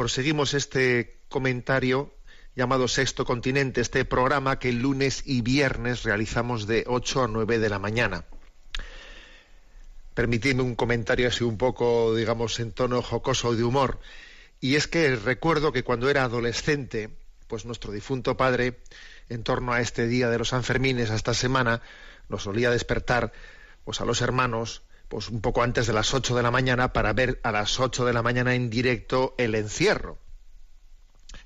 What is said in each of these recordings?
proseguimos este comentario llamado Sexto Continente, este programa que lunes y viernes realizamos de 8 a 9 de la mañana. Permitidme un comentario así un poco, digamos, en tono jocoso de humor. Y es que recuerdo que cuando era adolescente, pues nuestro difunto padre, en torno a este día de los Sanfermines, a esta semana, nos solía despertar pues a los hermanos pues un poco antes de las 8 de la mañana para ver a las 8 de la mañana en directo el encierro.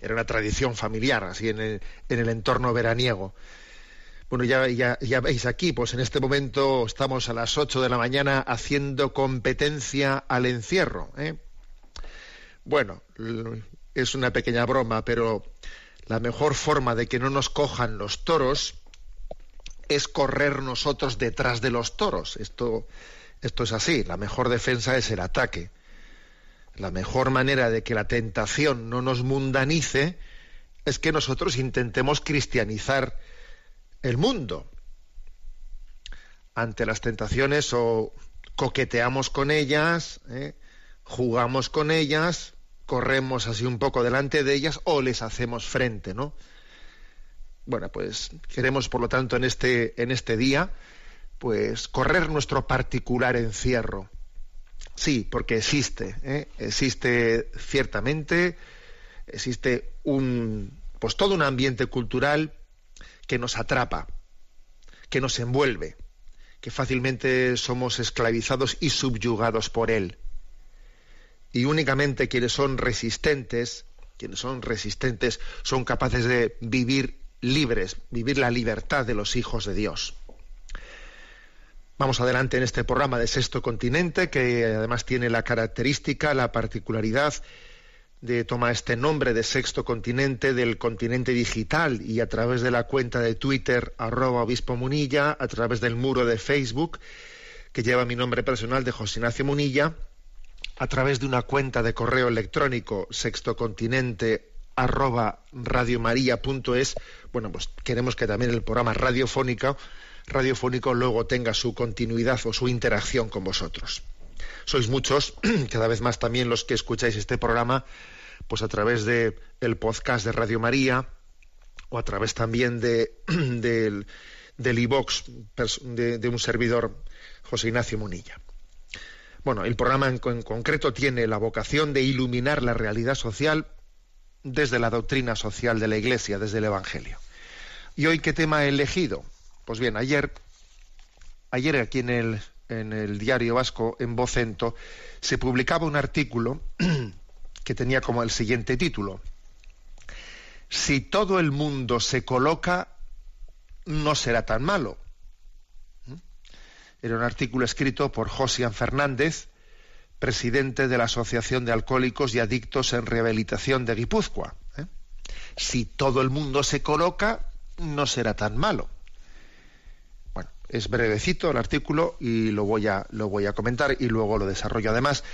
Era una tradición familiar, así en el, en el entorno veraniego. Bueno, ya, ya, ya veis aquí, pues en este momento estamos a las 8 de la mañana haciendo competencia al encierro. ¿eh? Bueno, es una pequeña broma, pero la mejor forma de que no nos cojan los toros es correr nosotros detrás de los toros. Esto, esto es así. La mejor defensa es el ataque. La mejor manera de que la tentación no nos mundanice es que nosotros intentemos cristianizar el mundo. Ante las tentaciones o coqueteamos con ellas, ¿eh? jugamos con ellas, corremos así un poco delante de ellas o les hacemos frente, ¿no? Bueno, pues queremos, por lo tanto, en este, en este día, pues correr nuestro particular encierro. Sí, porque existe, ¿eh? existe ciertamente, existe un, pues todo un ambiente cultural que nos atrapa, que nos envuelve, que fácilmente somos esclavizados y subyugados por él. Y únicamente quienes son resistentes, quienes son resistentes, son capaces de vivir libres, vivir la libertad de los hijos de Dios. Vamos adelante en este programa de Sexto Continente, que además tiene la característica, la particularidad de tomar este nombre de Sexto Continente del continente digital y a través de la cuenta de Twitter arroba obispo Munilla, a través del muro de Facebook que lleva mi nombre personal de José Ignacio Munilla, a través de una cuenta de correo electrónico sextocontinente arroba radiomaria.es, bueno, pues queremos que también el programa radiofónico, radiofónico luego tenga su continuidad o su interacción con vosotros. Sois muchos, cada vez más también los que escucháis este programa, pues a través de el podcast de Radio María o a través también de del iVox de, de un servidor José Ignacio Munilla. Bueno, el programa en, en concreto tiene la vocación de iluminar la realidad social desde la doctrina social de la Iglesia, desde el Evangelio. ¿Y hoy qué tema he elegido? Pues bien, ayer, ayer aquí en el, diario vasco, en Vocento, se publicaba un artículo que tenía como el siguiente título. Si todo el mundo se coloca, no será tan malo. ¿Mm? Era un artículo escrito por Josian Fernández, presidente de la Asociación de Alcohólicos y Adictos en Rehabilitación de Guipúzcoa. ¿eh? Si todo el mundo se coloca, no será tan malo. Es brevecito el artículo y lo voy a, lo voy a comentar y luego lo desarrollo. Además,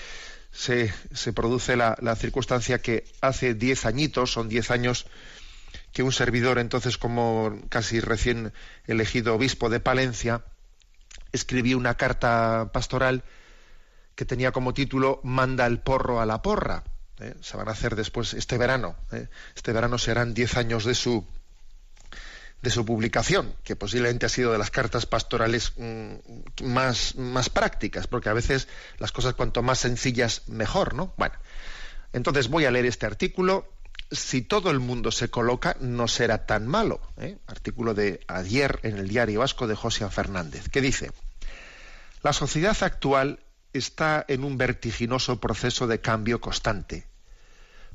se, se produce la, la, circunstancia que hace diez añitos, son diez años, que un servidor, entonces como casi recién elegido obispo de Palencia, escribió una carta pastoral que tenía como título Manda el porro a la porra. ¿eh? Se van a hacer después este verano. ¿eh? Este verano serán diez años de su de su publicación, que posiblemente ha sido de las cartas pastorales mmm, más, más prácticas, porque a veces las cosas cuanto más sencillas mejor, ¿no? Bueno, entonces voy a leer este artículo si todo el mundo se coloca, no será tan malo. ¿eh? Artículo de ayer en el diario vasco de José Fernández, que dice, la sociedad actual está en un vertiginoso proceso de cambio constante.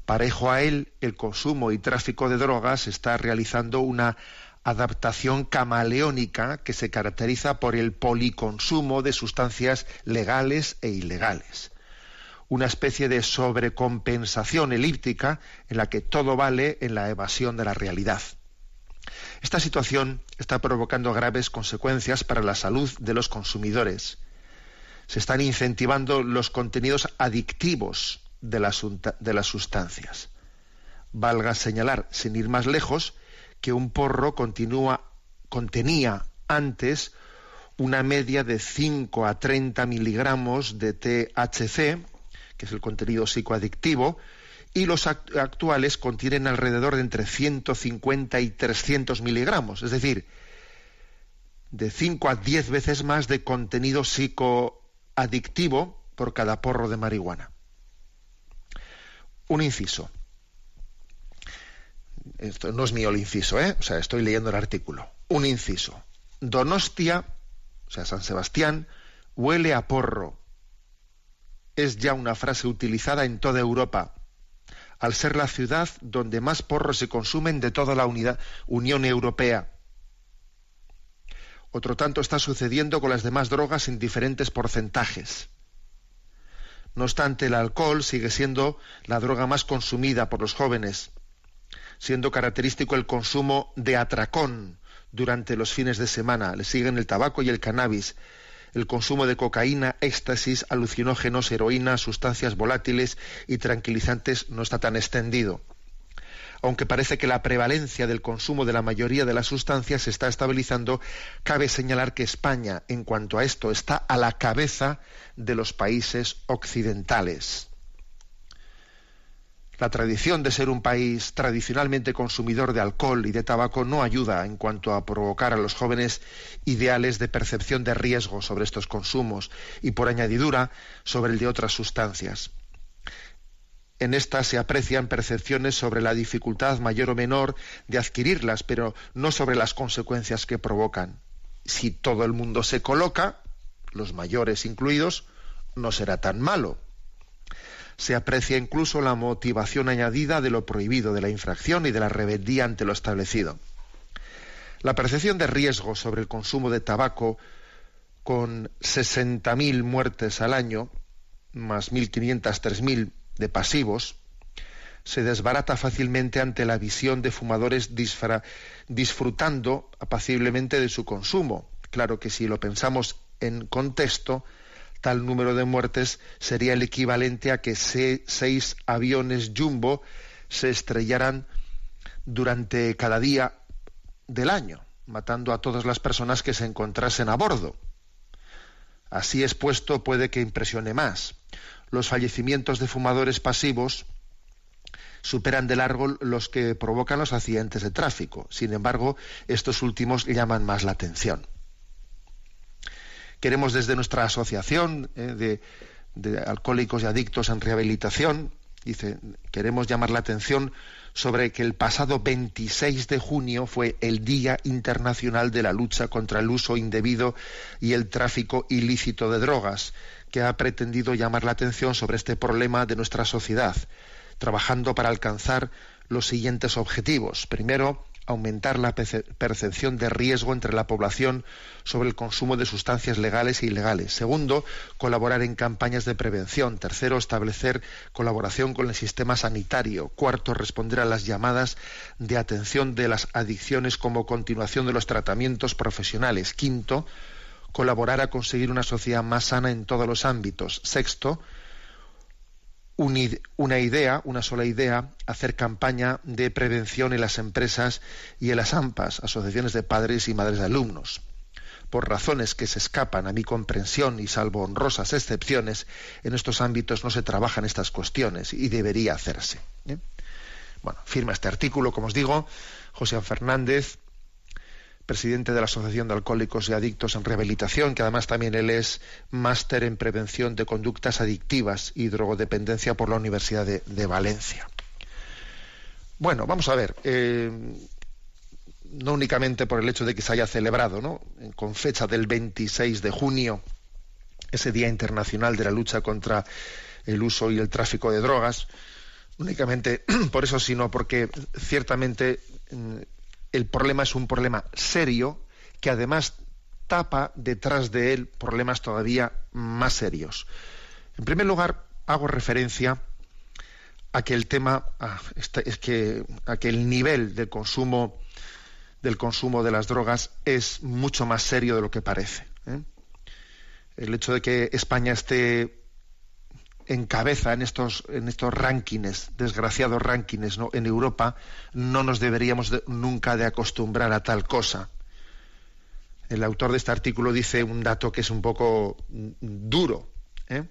Parejo a él, el consumo y tráfico de drogas está realizando una adaptación camaleónica que se caracteriza por el policonsumo de sustancias legales e ilegales una especie de sobrecompensación elíptica en la que todo vale en la evasión de la realidad. Esta situación está provocando graves consecuencias para la salud de los consumidores. Se están incentivando los contenidos adictivos de las, de las sustancias. Valga señalar, sin ir más lejos, que un porro contenía antes una media de 5 a 30 miligramos de THC, que es el contenido psicoadictivo, y los actuales contienen alrededor de entre 150 y 300 miligramos, es decir, de 5 a 10 veces más de contenido psicoadictivo por cada porro de marihuana. Un inciso. Esto no es mío el inciso, ¿eh? O sea, estoy leyendo el artículo. Un inciso. Donostia, o sea, San Sebastián, huele a porro es ya una frase utilizada en toda Europa, al ser la ciudad donde más porros se consumen de toda la Unión Europea. Otro tanto está sucediendo con las demás drogas en diferentes porcentajes. No obstante, el alcohol sigue siendo la droga más consumida por los jóvenes, siendo característico el consumo de atracón durante los fines de semana. Le siguen el tabaco y el cannabis, el consumo de cocaína, éxtasis, alucinógenos, heroína, sustancias volátiles y tranquilizantes no está tan extendido. Aunque parece que la prevalencia del consumo de la mayoría de las sustancias se está estabilizando, cabe señalar que España, en cuanto a esto, está a la cabeza de los países occidentales. La tradición de ser un país tradicionalmente consumidor de alcohol y de tabaco no ayuda en cuanto a provocar a los jóvenes ideales de percepción de riesgo sobre estos consumos y por añadidura sobre el de otras sustancias. En estas se aprecian percepciones sobre la dificultad mayor o menor de adquirirlas, pero no sobre las consecuencias que provocan. Si todo el mundo se coloca, los mayores incluidos, no será tan malo se aprecia incluso la motivación añadida de lo prohibido, de la infracción y de la rebeldía ante lo establecido. La percepción de riesgo sobre el consumo de tabaco, con 60.000 muertes al año, más 1.500, 3.000 de pasivos, se desbarata fácilmente ante la visión de fumadores disfrutando apaciblemente de su consumo. Claro que si lo pensamos en contexto, tal número de muertes sería el equivalente a que seis aviones jumbo se estrellaran durante cada día del año, matando a todas las personas que se encontrasen a bordo. Así expuesto puede que impresione más. Los fallecimientos de fumadores pasivos superan de largo los que provocan los accidentes de tráfico. Sin embargo, estos últimos llaman más la atención. Queremos desde nuestra asociación eh, de, alcohólicos y adictos en rehabilitación, dice, queremos llamar la atención sobre que el pasado 26 de junio fue el Día Internacional de la Lucha contra el Uso Indebido y el Tráfico Ilícito de Drogas, que ha pretendido llamar la atención sobre este problema de nuestra sociedad, trabajando para alcanzar los siguientes objetivos. Primero, aumentar la percepción de riesgo entre la población sobre el consumo de sustancias legales e ilegales. Segundo, colaborar en campañas de prevención. Tercero, establecer colaboración con el sistema sanitario. Cuarto, responder a las llamadas de atención de las adicciones como continuación de los tratamientos profesionales. Quinto, colaborar a conseguir una sociedad más sana en todos los ámbitos. Sexto, una idea, una sola idea, hacer campaña de prevención en las empresas y en las AMPAs, asociaciones de padres y madres de alumnos. Por razones que se escapan a mi comprensión y salvo honrosas excepciones, en estos ámbitos no se trabajan estas cuestiones y debería hacerse. ¿eh? Bueno, firma este artículo, como os digo, José Fernández, presidente de la Asociación de Alcohólicos y Adictos en Rehabilitación, que además también él es máster en prevención de conductas adictivas y drogodependencia por la Universidad de, Valencia. Bueno, vamos a ver. Eh, no únicamente por el hecho de que se haya celebrado, ¿no? con fecha del 26 de junio, ese Día Internacional de la Lucha contra el uso y el tráfico de drogas, únicamente por eso, sino porque ciertamente mm, el problema es un problema serio que además tapa detrás de él problemas todavía más serios. En primer lugar, hago referencia a que el tema, este, es que, a el nivel de consumo del consumo de las drogas es mucho más serio de lo que parece. ¿eh? El hecho de que España esté en cabeza en estos, en estos rankings, desgraciados rankings ¿no? en Europa, no nos deberíamos nunca de acostumbrar a tal cosa. El autor de este artículo dice un dato que es un poco duro. ¿eh?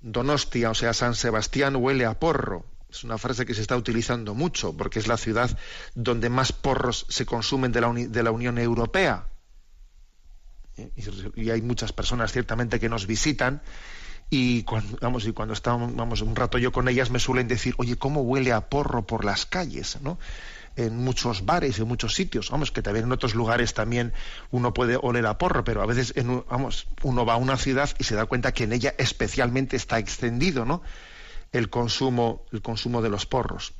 Donostia, o sea, San Sebastián huele a porro. Es una frase que se está utilizando mucho porque es la ciudad donde más porros se consumen de la, de la Unión Europea. Y, hay muchas personas ciertamente que nos visitan y cuando, vamos, y cuando estamos vamos, un rato yo con ellas me suelen decir, oye, ¿cómo huele a porro por las calles? ¿no? en muchos bares, en muchos sitios. Vamos, que también en otros lugares también uno puede oler a porro, pero a veces en, vamos, uno va a una ciudad y se da cuenta que en ella especialmente está extendido, ¿no? el consumo, el consumo de los porros.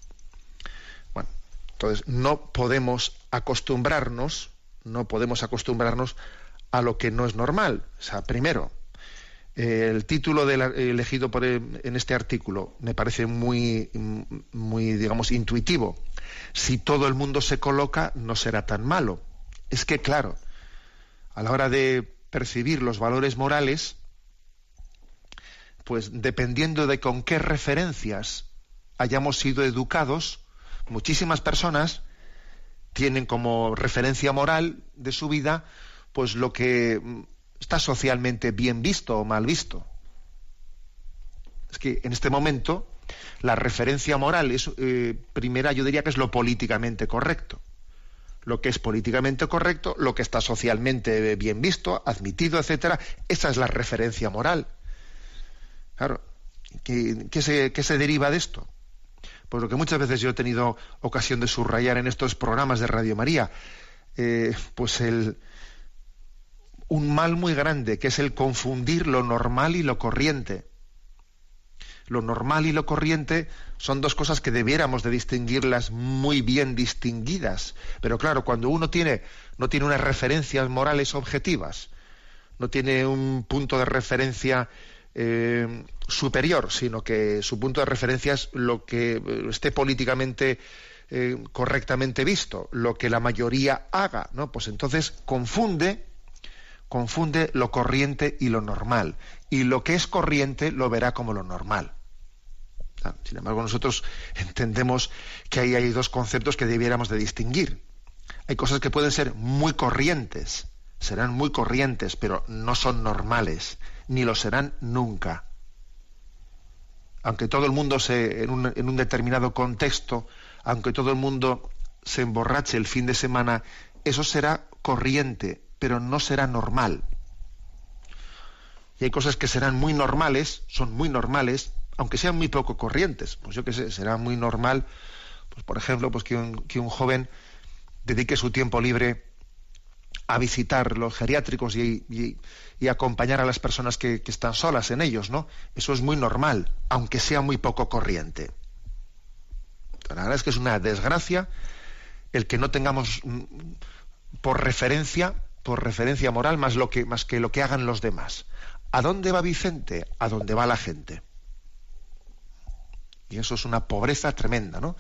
Bueno, entonces no podemos acostumbrarnos, no podemos acostumbrarnos a lo que no es normal. O sea, primero, el título elegido por en este artículo me parece muy, muy, digamos, intuitivo. Si todo el mundo se coloca, no será tan malo. Es que, claro, a la hora de percibir los valores morales, pues dependiendo de con qué referencias hayamos sido educados, muchísimas personas tienen como referencia moral de su vida pues lo que está socialmente bien visto o mal visto. Es que en este momento la referencia moral es eh, primera, yo diría que es lo políticamente correcto. Lo que es políticamente correcto, lo que está socialmente bien visto, admitido, etcétera, esa es la referencia moral. Claro, ¿qué, se, deriva de esto? Pues lo que muchas veces yo he tenido ocasión de subrayar en estos programas de Radio María, eh, pues el, un mal muy grande, que es el confundir lo normal y lo corriente. Lo normal y lo corriente son dos cosas que debiéramos de distinguirlas muy bien distinguidas. Pero claro, cuando uno tiene, no tiene unas referencias morales objetivas, no tiene un punto de referencia eh, superior, sino que su punto de referencia es lo que eh, esté políticamente eh, correctamente visto, lo que la mayoría haga, ¿no? Pues entonces confunde, confunde lo corriente y lo normal. Y lo que es corriente lo verá como lo normal. Sin embargo, nosotros entendemos que ahí hay dos conceptos que debiéramos de distinguir. Hay cosas que pueden ser muy corrientes, serán muy corrientes, pero no son normales ni lo serán nunca. Aunque todo el mundo se, en un, en un determinado contexto, aunque todo el mundo se emborrache el fin de semana, eso será corriente, pero no será normal. Y hay cosas que serán muy normales, son muy normales, aunque sean muy poco corrientes. Pues yo qué sé, será muy normal, pues por ejemplo, pues que un, que un joven dedique su tiempo libre a visitar los geriátricos y, acompañar a las personas que, están solas en ellos, ¿no? Eso es muy normal, aunque sea muy poco corriente. La verdad es que es una desgracia el que no tengamos mm, por referencia, por referencia moral, más, lo que, más que lo que hagan los demás. ¿A dónde va Vicente? A dónde va la gente. Y eso es una pobreza tremenda, ¿no?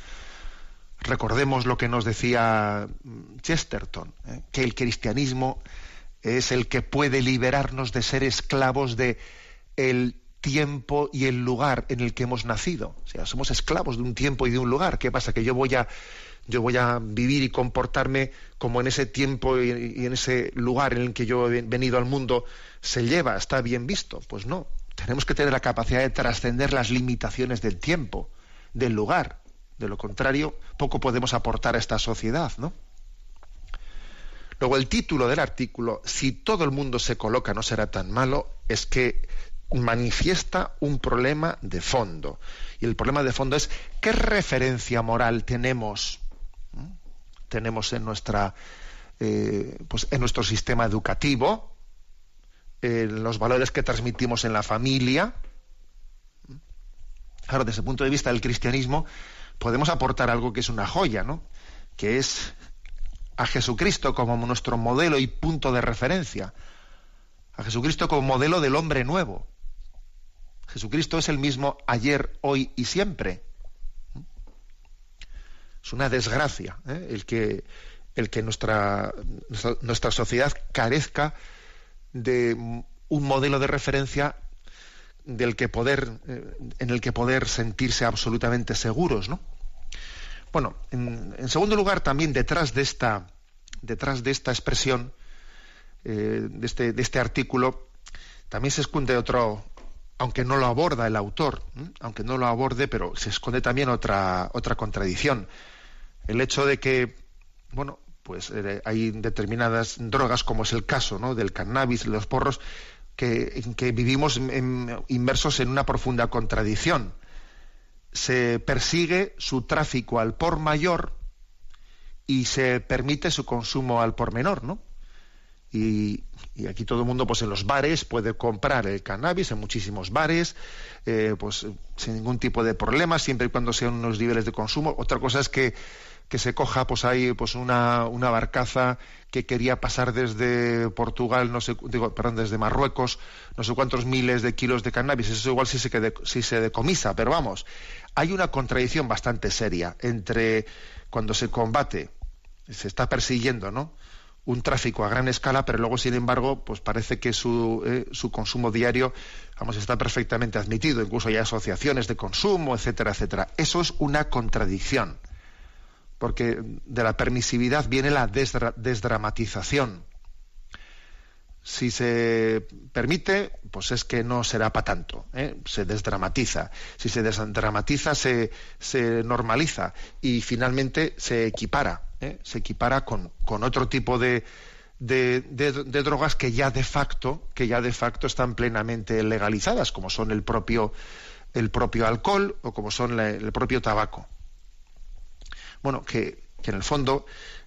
Recordemos lo que nos decía mm, Chesterton, ¿eh? que el cristianismo es el que puede liberarnos de ser esclavos de el tiempo y el lugar en el que hemos nacido. O sea, somos esclavos de un tiempo y de un lugar. ¿Qué pasa? Que yo voy a yo voy a vivir y comportarme como en ese tiempo y, en ese lugar en el que yo he venido al mundo se lleva, está bien visto. Pues no. Tenemos que tener la capacidad de trascender las limitaciones del tiempo, del lugar. De lo contrario, poco podemos aportar a esta sociedad, ¿no? Luego el título del artículo, si todo el mundo se coloca no será tan malo, es que manifiesta un problema de fondo. Y el problema de fondo es qué referencia moral tenemos, tenemos en nuestra eh, pues en nuestro sistema educativo, en los valores que transmitimos en la familia. Claro, desde el punto de vista del cristianismo, podemos aportar algo que es una joya, ¿no? Que es a Jesucristo como nuestro modelo y punto de referencia. A Jesucristo como modelo del hombre nuevo. Jesucristo es el mismo ayer, hoy y siempre. Es una desgracia ¿eh? el que, el que nuestra, nuestra sociedad carezca de un modelo de referencia del que poder, eh, en el que poder sentirse absolutamente seguros, ¿no? Bueno, en, segundo lugar, también detrás de esta, detrás de esta expresión, eh, de, este, de este artículo, también se esconde otro, aunque no lo aborda el autor, aunque no lo aborde, pero se esconde también otra, otra contradicción. El hecho de que, bueno, pues eh, hay determinadas drogas, como es el caso ¿no? del cannabis, los porros, que, que vivimos inmersos en una profunda contradicción. Se persigue su tráfico al por mayor y se permite su consumo al por menor, ¿no? Y, aquí todo el mundo, pues en los bares, puede comprar el cannabis en muchísimos bares, eh, pues sin ningún tipo de problema, siempre y cuando sean unos niveles de consumo. Otra cosa es que que se coja pues ahí pues una, una barcaza que quería pasar desde Portugal, no sé, digo, perdón, desde Marruecos, no sé cuántos miles de kilos de cannabis, eso igual si se, si se decomisa, pero vamos, hay una contradicción bastante seria entre cuando se combate, se está persiguiendo, ¿no? un tráfico a gran escala, pero luego, sin embargo, pues parece que su, eh, su consumo diario, vamos, está perfectamente admitido. Incluso hay asociaciones de consumo, etcétera, etcétera. Eso es una contradicción porque de la permisividad viene la desdramatización. Si se permite, pues es que no será para tanto, ¿eh? se desdramatiza. Si se desdramatiza, se, normaliza y finalmente se equipara, ¿eh? se equipara con, otro tipo de, drogas que ya de facto, que ya de facto están plenamente legalizadas, como son el propio alcohol o como son el propio tabaco bueno, que, en el fondo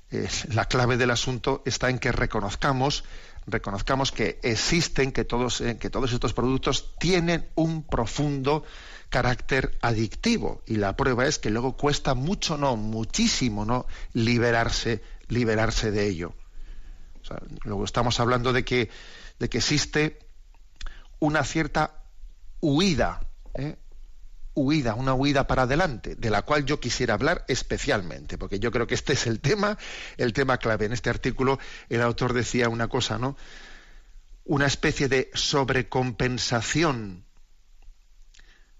eh, la clave del asunto está en que reconozcamos reconozcamos que existen, que todos, eh, que todos estos productos tienen un profundo carácter adictivo y la prueba es que luego cuesta mucho, no, muchísimo, no, liberarse, liberarse de ello. luego estamos hablando de que, de que existe una cierta huida ¿eh? Huida, una huida para adelante, de la cual yo quisiera hablar especialmente, porque yo creo que este es el tema, el tema clave. En este artículo el autor decía una cosa, ¿no? Una especie de sobrecompensación,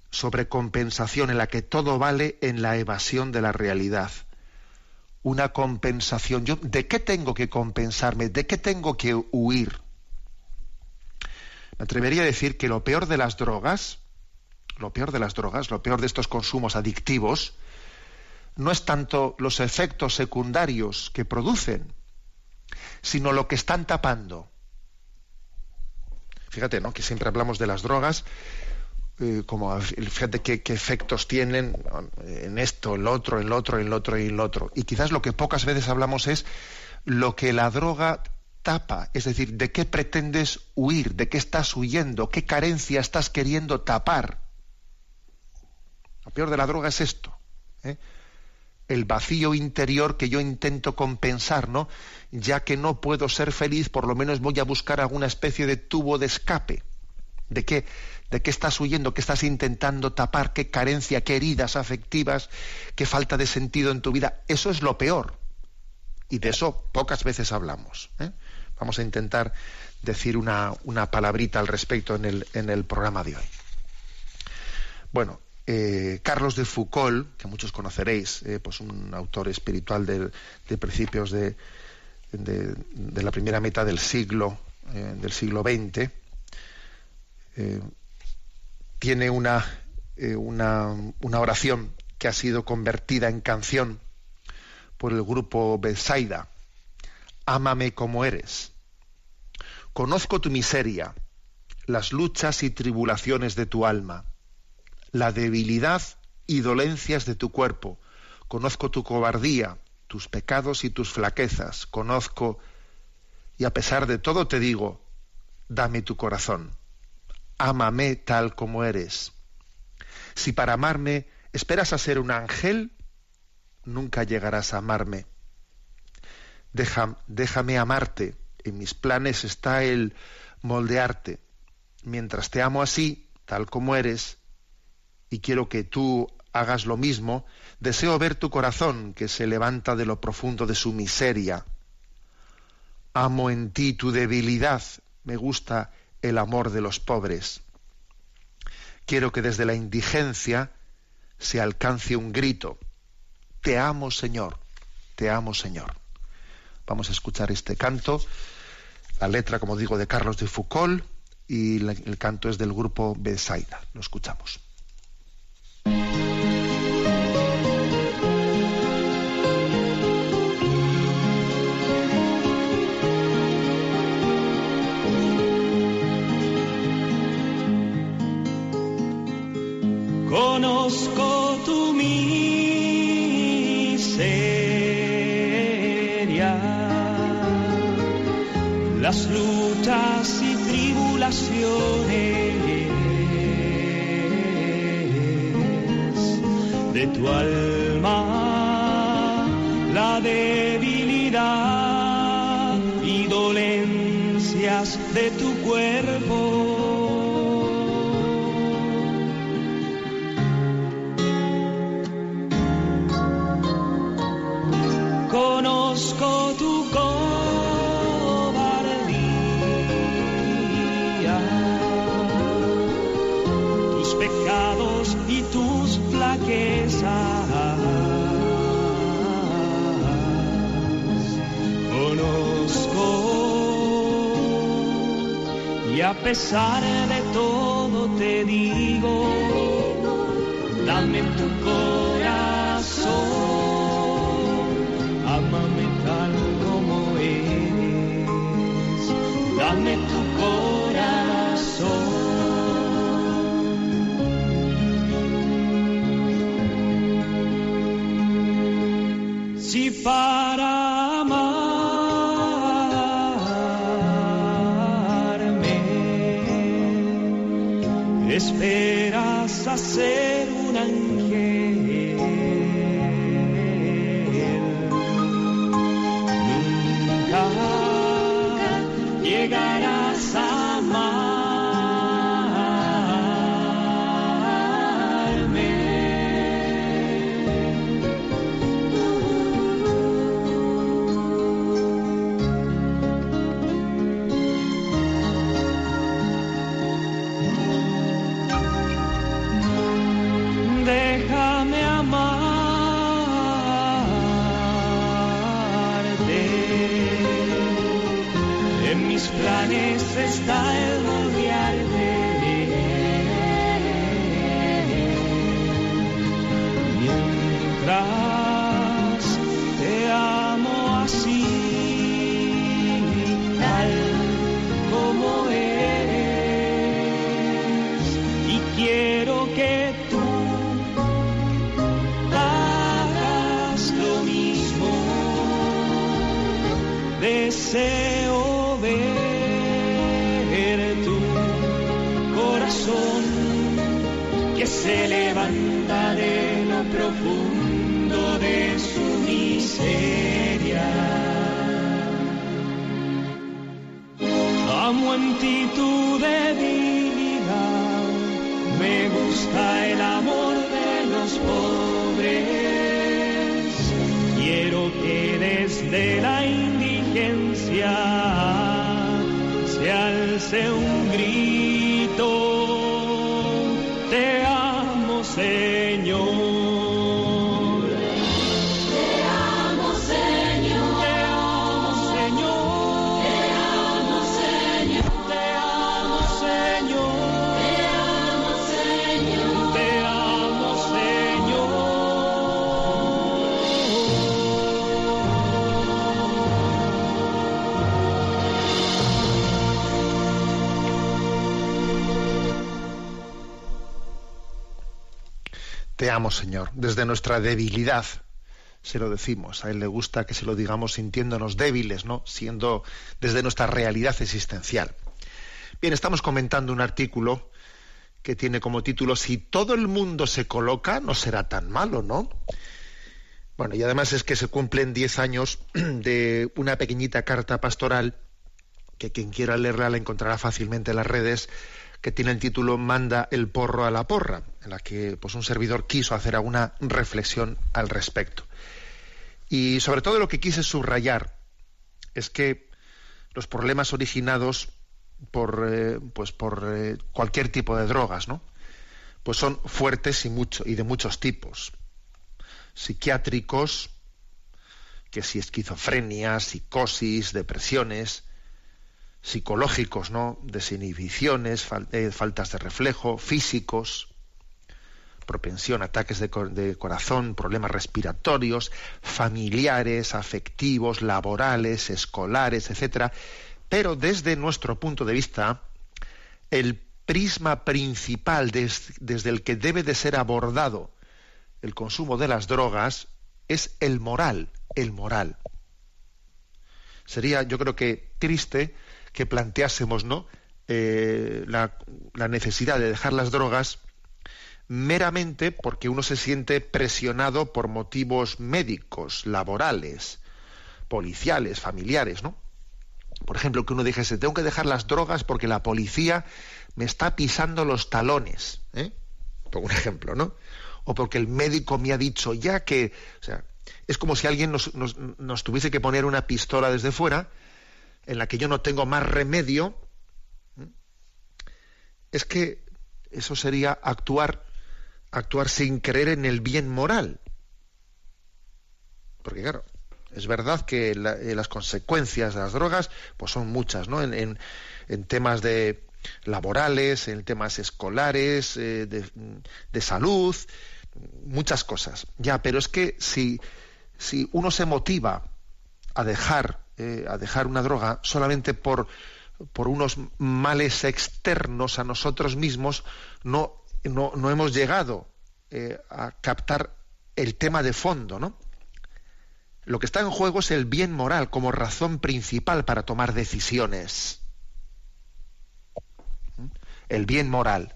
sobrecompensación en la que todo vale en la evasión de la realidad. Una compensación. Yo, ¿De qué tengo que compensarme? ¿De qué tengo que huir? Me atrevería a decir que lo peor de las drogas, lo peor de las drogas, lo peor de estos consumos adictivos, no es tanto los efectos secundarios que producen, sino lo que están tapando. Fíjate, ¿no? Que siempre hablamos de las drogas, eh, como fíjate qué, qué, efectos tienen en esto, en lo otro, en lo otro, en lo otro y en lo otro. Y quizás lo que pocas veces hablamos es lo que la droga tapa, es decir, de qué pretendes huir, de qué estás huyendo, qué carencia estás queriendo tapar. Lo peor de la droga es esto. ¿eh? El vacío interior que yo intento compensar, ¿no? Ya que no puedo ser feliz, por lo menos voy a buscar alguna especie de tubo de escape. ¿De qué? ¿De qué estás huyendo? ¿Qué estás intentando tapar? ¿Qué carencia? ¿Qué heridas afectivas? ¿Qué falta de sentido en tu vida? Eso es lo peor. Y de eso pocas veces hablamos. ¿eh? Vamos a intentar decir una, una, palabrita al respecto en el, en el programa de hoy. Bueno, eh, Carlos de Foucault, que muchos conoceréis, eh, pues un autor espiritual de, principios de, la primera mitad del siglo, eh, del siglo XX, tiene una, una, una, oración que ha sido convertida en canción por el grupo Bethsaida. Ámame como eres. Conozco tu miseria, las luchas y tribulaciones de tu alma, la debilidad y dolencias de tu cuerpo. Conozco tu cobardía, tus pecados y tus flaquezas. Conozco y a pesar de todo te digo, dame tu corazón. Ámame tal como eres. Si para amarme esperas a ser un ángel, nunca llegarás a amarme. déjame amarte. En mis planes está el moldearte. Mientras te amo así, tal como eres, y quiero que tú hagas lo mismo, deseo ver tu corazón que se levanta de lo profundo de su miseria. Amo en ti tu debilidad, me gusta el amor de los pobres. Quiero que desde la indigencia se alcance un grito. Te amo, Señor, te amo, Señor. Vamos a escuchar este canto, la letra, como digo, de Carlos de Foucault y el canto es del grupo Besaida. Lo escuchamos. Conozco tu miseria, las luchas y tribulaciones de tu alma, la debilidad y dolencias de tu cuerpo. Y a pesar de todo te digo, dame tu corazón, ámame tal como eres, dame que se levanta de lo profundo de su miseria. Amo en ti tu debilidad, me gusta el amor de los pobres. Quiero que desde la indigencia se alce un grito. Te amo, Señor, desde nuestra debilidad. Se lo decimos. A Él le gusta que se lo digamos sintiéndonos débiles, ¿no? Siendo desde nuestra realidad existencial. Bien, estamos comentando un artículo que tiene como título Si todo el mundo se coloca, no será tan malo, ¿no? Bueno, y además es que se cumplen diez años de una pequeñita carta pastoral que quien quiera leerla la encontrará fácilmente en las redes, que tiene el título Manda el porro a la porra, en la que pues, un servidor quiso hacer alguna reflexión al respecto. Y sobre todo lo que quise subrayar es que los problemas originados por, eh, pues por eh, cualquier tipo de drogas, ¿no? Pues son fuertes y, mucho, y de muchos tipos. Psiquiátricos, que si esquizofrenia, psicosis, depresiones, psicológicos, ¿no? Desinhibiciones, eh, faltas de reflejo, físicos, propensión, ataques de, corazón, problemas respiratorios, familiares, afectivos, laborales, escolares, etcétera. Pero desde nuestro punto de vista, el prisma principal des, desde el que debe de ser abordado el consumo de las drogas es el moral, el moral. Sería, yo creo que triste que planteásemos ¿no? Eh, la, la necesidad de dejar las drogas meramente porque uno se siente presionado por motivos médicos, laborales, policiales, familiares, ¿no? Por ejemplo, que uno dijese, tengo que dejar las drogas porque la policía me está pisando los talones, ¿eh? Por un ejemplo, ¿no? O porque el médico me ha dicho ya que, o sea, es como si alguien nos, nos, nos tuviese que poner una pistola desde fuera en la que yo no tengo más remedio, es que eso sería actuar, actuar sin creer en el bien moral. Porque claro, es verdad que eh, las consecuencias de las drogas pues son muchas, ¿no? En, en, en temas de laborales, en temas escolares, eh, de, de, salud, muchas cosas. Ya, pero es que si, si uno se motiva a dejar eh, a dejar una droga solamente por, por unos males externos a nosotros mismos, no, no, no hemos llegado eh, a captar el tema de fondo, ¿no? Lo que está en juego es el bien moral como razón principal para tomar decisiones. El bien moral.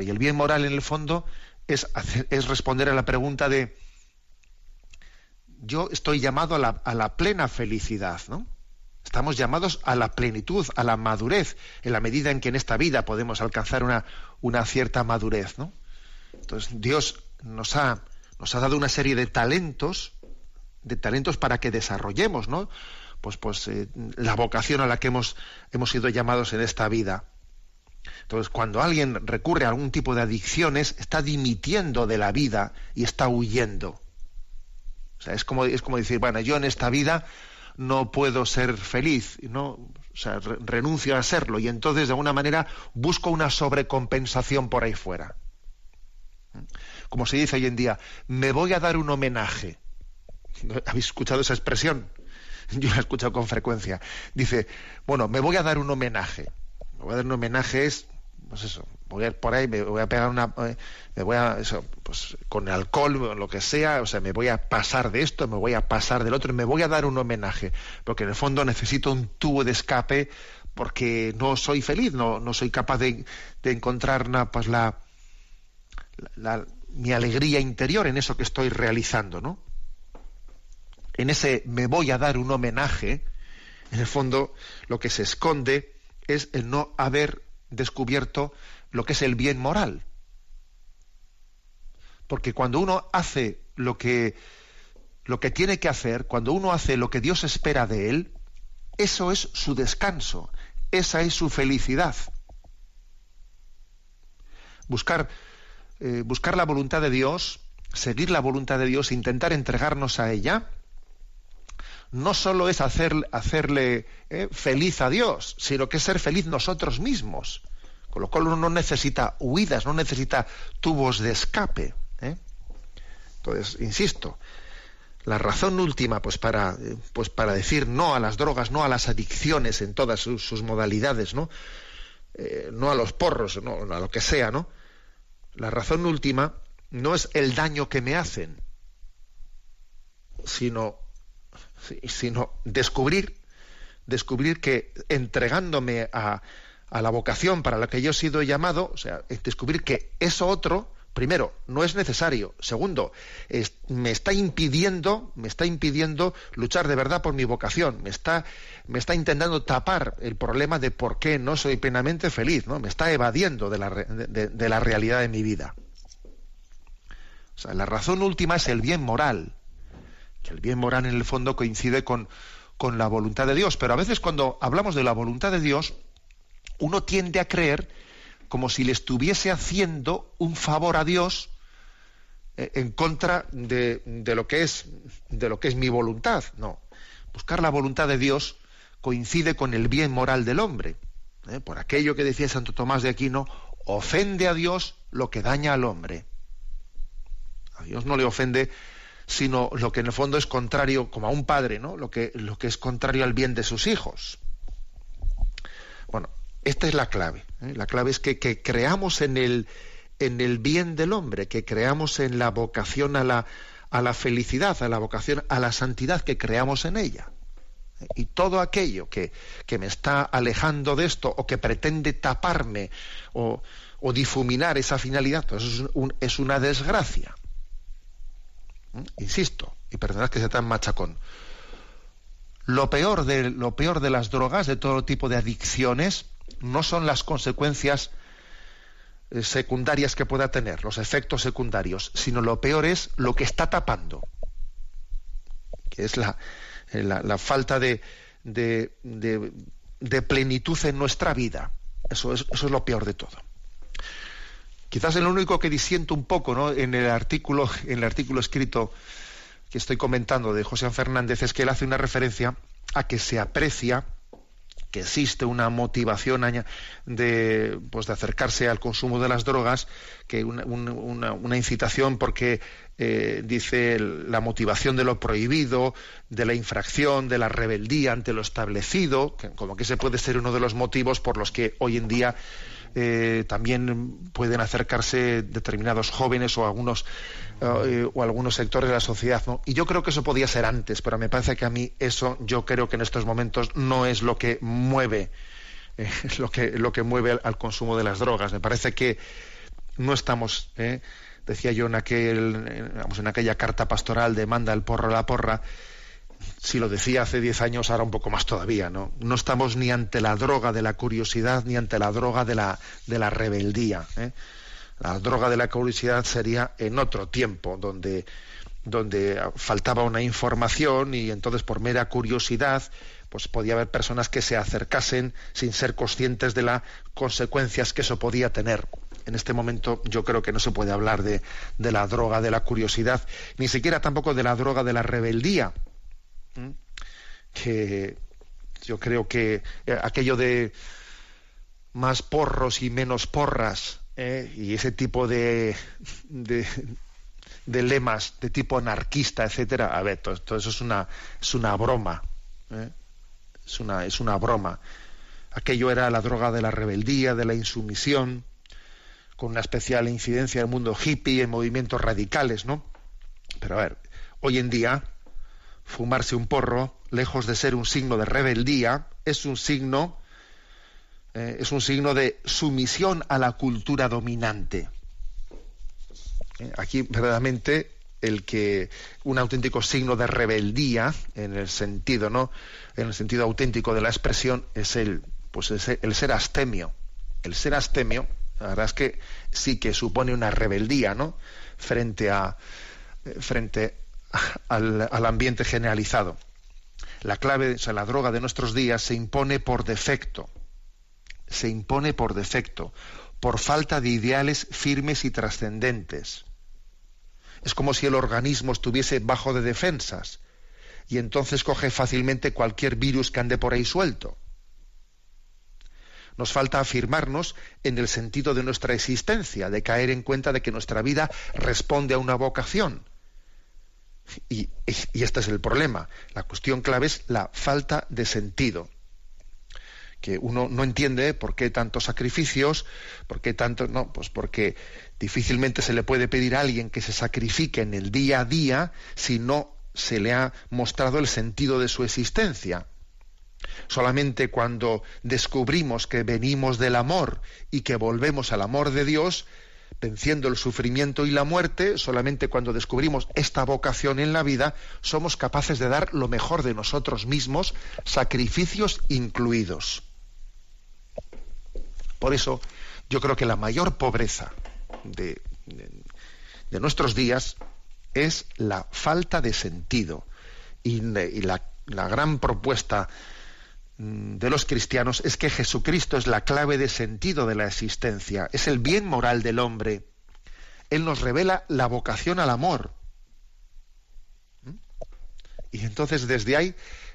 Y el bien moral en el fondo es, hacer, es responder a la pregunta de yo estoy llamado a la, plena felicidad, ¿no? Estamos llamados a la plenitud, a la madurez, en la medida en que en esta vida podemos alcanzar una, cierta madurez, ¿no? Entonces Dios nos ha, nos ha dado una serie de talentos, de talentos para que desarrollemos, ¿no? Pues, pues eh, la vocación a la que hemos, hemos sido llamados en esta vida. Entonces, cuando alguien recurre a algún tipo de adicciones, está dimitiendo de la vida y está huyendo. Es como, es como decir, bueno, yo en esta vida no puedo ser feliz, ¿no? O sea, re renuncio a serlo y entonces de alguna manera busco una sobrecompensación por ahí fuera. Como se dice hoy en día, me voy a dar un homenaje. ¿Habéis escuchado esa expresión? Yo la he escuchado con frecuencia. Dice, bueno, me voy a dar un homenaje. Me voy a dar un homenaje es, pues eso, voy a ir por ahí, me voy a pegar una, me voy a, eso, pues con alcohol, lo que sea, o sea, me voy a pasar de esto, me voy a pasar del otro, me voy a dar un homenaje, porque en el fondo necesito un tubo de escape porque no soy feliz, no, no soy capaz de, de encontrar una, pues la, la, mi alegría interior en eso que estoy realizando, ¿no? En ese me voy a dar un homenaje, en el fondo lo que se esconde es el no haber descubierto lo que es el bien moral. Porque cuando uno hace lo que, lo que tiene que hacer, cuando uno hace lo que Dios espera de él, eso es su descanso, esa es su felicidad. Buscar, eh, buscar la voluntad de Dios, seguir la voluntad de Dios, intentar entregarnos a ella, no solo es hacer, hacerle eh, feliz a Dios, sino que es ser feliz nosotros mismos. Con lo cual uno no necesita huidas, no necesita tubos de escape. ¿eh? Entonces, insisto, la razón última pues para, pues para decir no a las drogas, no a las adicciones en todas sus, modalidades, ¿no? Eh, no a los porros, no, a lo que sea, ¿no? La razón última no es el daño que me hacen, sino, sino descubrir, descubrir que entregándome a, a la vocación para la que yo he sido llamado, o sea, descubrir que eso otro, primero, no es necesario. Segundo, me está impidiendo, me está impidiendo luchar de verdad por mi vocación. Me está, me está intentando tapar el problema de por qué no soy plenamente feliz, ¿no? Me está evadiendo de la, de, la realidad de mi vida. O sea, la razón última es el bien moral. Que el bien moral en el fondo coincide con, con la voluntad de Dios. Pero a veces cuando hablamos de la voluntad de Dios, uno tiende a creer como si le estuviese haciendo un favor a Dios eh, en contra de, lo que es, de lo que es mi voluntad. No. Buscar la voluntad de Dios coincide con el bien moral del hombre. ¿eh? Por aquello que decía Santo Tomás de Aquino, ofende a Dios lo que daña al hombre. A Dios no le ofende sino lo que en el fondo es contrario, como a un padre, ¿no? Lo que, lo que es contrario al bien de sus hijos. Bueno, esta es la clave. ¿eh? La clave es que, creamos en el, en el bien del hombre, que creamos en la vocación a la, felicidad, a la vocación a la santidad, que creamos en ella. Y todo aquello que, me está alejando de esto o que pretende taparme o, difuminar esa finalidad, pues es, es una desgracia. ¿Eh? Insisto, y perdonad que sea tan machacón. Lo peor, de, lo peor de las drogas, de todo tipo de adicciones, no son las consecuencias eh, secundarias que pueda tener, los efectos secundarios, sino lo peor es lo que está tapando, que es la, eh, falta de, de, de, plenitud en nuestra vida. Eso es, eso es lo peor de todo. Quizás el único que disiento un poco ¿no? en, el artículo, en el artículo escrito que estoy comentando de José Fernández es que él hace una referencia a que se aprecia que existe una motivación de, pues de acercarse al consumo de las drogas, que una, una, incitación porque eh, dice la motivación de lo prohibido, de la infracción, de la rebeldía ante lo establecido, como que ese puede ser uno de los motivos por los que hoy en día eh, también pueden acercarse determinados jóvenes o algunos eh, o algunos sectores de la sociedad. ¿no? Y yo creo que eso podía ser antes, pero me parece que a mí eso yo creo que en estos momentos no es lo que mueve eh, lo que lo que mueve al, consumo de las drogas. Me parece que no estamos decía yo en aquel en aquella carta pastoral de manda el porro a la porra si lo decía hace diez años, ahora un poco más todavía, ¿no? No estamos ni ante la droga de la curiosidad ni ante la droga de la, rebeldía. ¿eh? La droga de la curiosidad sería en otro tiempo, donde, donde faltaba una información y entonces por mera curiosidad pues podía haber personas que se acercasen sin ser conscientes de las consecuencias que eso podía tener. En este momento yo creo que no se puede hablar de la droga de la curiosidad, ni siquiera tampoco de la droga de la rebeldía, que yo creo que eh, aquello de más porros y menos porras ¿eh? y ese tipo de, de, lemas de tipo anarquista, etcétera, a ver, todo, eso es una, es una broma. ¿eh? Es, una, es una broma. Aquello era la droga de la rebeldía, de la insumisión, con una especial incidencia en el mundo hippie, en movimientos radicales, ¿no? Pero a ver, hoy en día fumarse un porro, lejos de ser un signo de rebeldía, es un signo, eh, es un signo de sumisión a la cultura dominante. Eh, aquí verdaderamente el que un auténtico signo de rebeldía en el sentido no en el sentido auténtico de la expresión es el pues el ser astemio. El ser astemio la verdad es que sí que supone una rebeldía no frente a eh, frente al, ambiente generalizado. La clave, o sea, la droga de nuestros días se impone por defecto. Se impone por defecto, por falta de ideales firmes y trascendentes. Es como si el organismo estuviese bajo de defensas y entonces coge fácilmente cualquier virus que ande por ahí suelto. Nos falta afirmarnos en el sentido de nuestra existencia, de caer en cuenta de que nuestra vida responde a una vocación y, este es el problema. La cuestión clave es la falta de sentido. que uno no entiende por qué tantos sacrificios, por qué tanto, no, pues porque difícilmente se le puede pedir a alguien que se sacrifique en el día a día si no se le ha mostrado el sentido de su existencia. Solamente cuando descubrimos que venimos del amor y que volvemos al amor de Dios, venciendo el sufrimiento y la muerte, solamente cuando descubrimos esta vocación en la vida, somos capaces de dar lo mejor de nosotros mismos, sacrificios incluidos. Por eso yo creo que la mayor pobreza de, nuestros días es la falta de sentido. Y, la, gran propuesta de los cristianos es que Jesucristo es la clave de sentido de la existencia, es el bien moral del hombre. Él nos revela la vocación al amor. ¿Mm? Y entonces desde ahí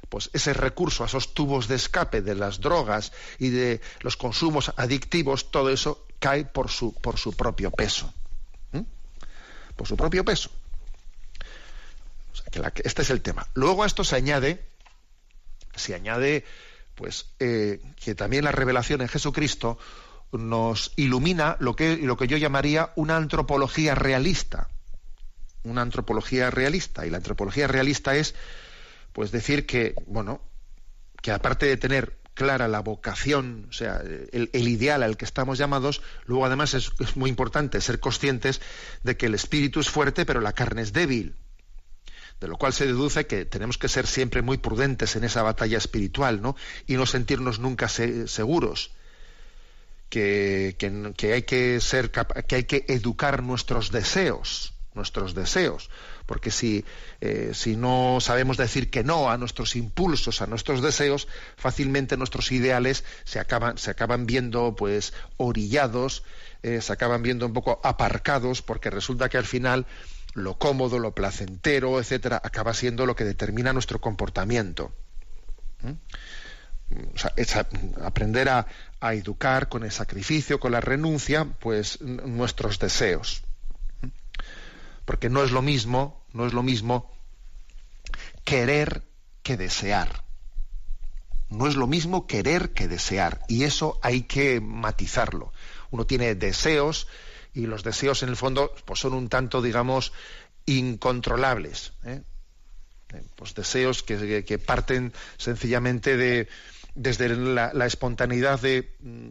pues ese recurso a esos tubos de escape de las drogas y de los consumos adictivos, todo eso cae por su, por su propio peso. ¿Mm? Por su propio peso. este es el tema. Luego a esto se añade, se añade, pues, eh, que también la revelación en Jesucristo nos ilumina lo que, lo que yo llamaría una antropología realista. Una antropología realista. Y la antropología realista es pues decir que, bueno, que aparte de tener clara la vocación, o sea, el, ideal al que estamos llamados, luego además es, muy importante ser conscientes de que el espíritu es fuerte, pero la carne es débil. De lo cual se deduce que tenemos que ser siempre muy prudentes en esa batalla espiritual, ¿no? Y no sentirnos nunca seguros. Que, que, hay que ser que hay que educar nuestros deseos, nuestros deseos porque si, eh, si no sabemos decir que no a nuestros impulsos, a nuestros deseos, fácilmente nuestros ideales se acaban, se acaban viendo pues orillados, eh, se acaban viendo un poco aparcados, porque resulta que al final lo cómodo, lo placentero, etcétera, acaba siendo lo que determina nuestro comportamiento. ¿Mm? O sea, aprender a, educar con el sacrificio, con la renuncia, pues nuestros deseos. ¿Mm? Porque no es lo mismo no es lo mismo querer que desear. No es lo mismo querer que desear. Y eso hay que matizarlo. Uno tiene deseos y los deseos en el fondo pues son un tanto, digamos, incontrolables. ¿eh? Eh, pues deseos que, parten sencillamente de desde la, espontaneidad de, mm,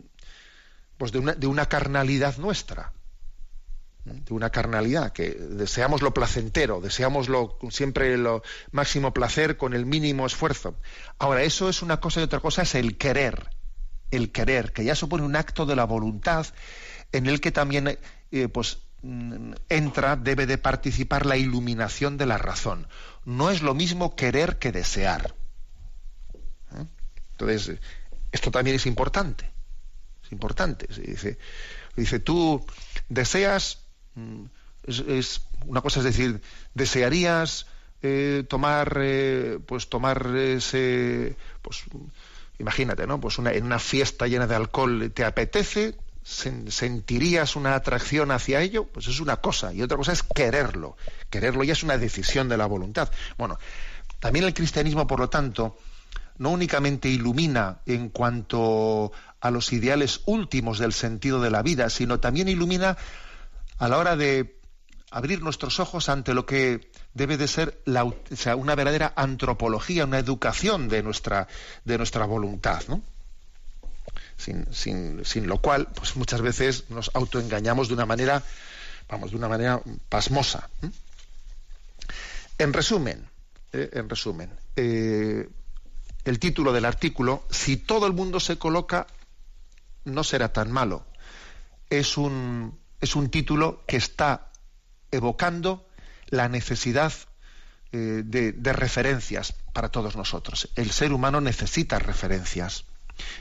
pues de, una, de una carnalidad nuestra de una carnalidad, que deseamos lo placentero, deseamos lo, siempre lo máximo placer con el mínimo esfuerzo. Ahora, eso es una cosa y otra cosa es el querer, el querer, que ya supone un acto de la voluntad en el que también eh, pues, mm, entra, debe de participar la iluminación de la razón. No es lo mismo querer que desear. ¿Eh? Entonces, esto también es importante. Es importante. Dice, dice, tú deseas Mm, es, una cosa es decir, desearías eh, tomar, pues tomar ese, pues imagínate, ¿no? Pues una, en una fiesta llena de alcohol te apetece, sentirías una atracción hacia ello, pues es una cosa y otra cosa es quererlo. Quererlo ya es una decisión de la voluntad. Bueno, también el cristianismo, por lo tanto, no únicamente ilumina en cuanto a los ideales últimos del sentido de la vida, sino también ilumina a la hora de abrir nuestros ojos ante lo que debe de ser una verdadera antropología, una educación de nuestra, de nuestra voluntad, ¿no? Sin, lo cual, pues muchas veces nos autoengañamos de una manera, vamos, de una manera pasmosa. En resumen, eh, en resumen, eh, el título del artículo, si todo el mundo se coloca, no será tan malo. Es un es un título que está evocando la necesidad eh, de, referencias para todos nosotros. El ser humano necesita referencias.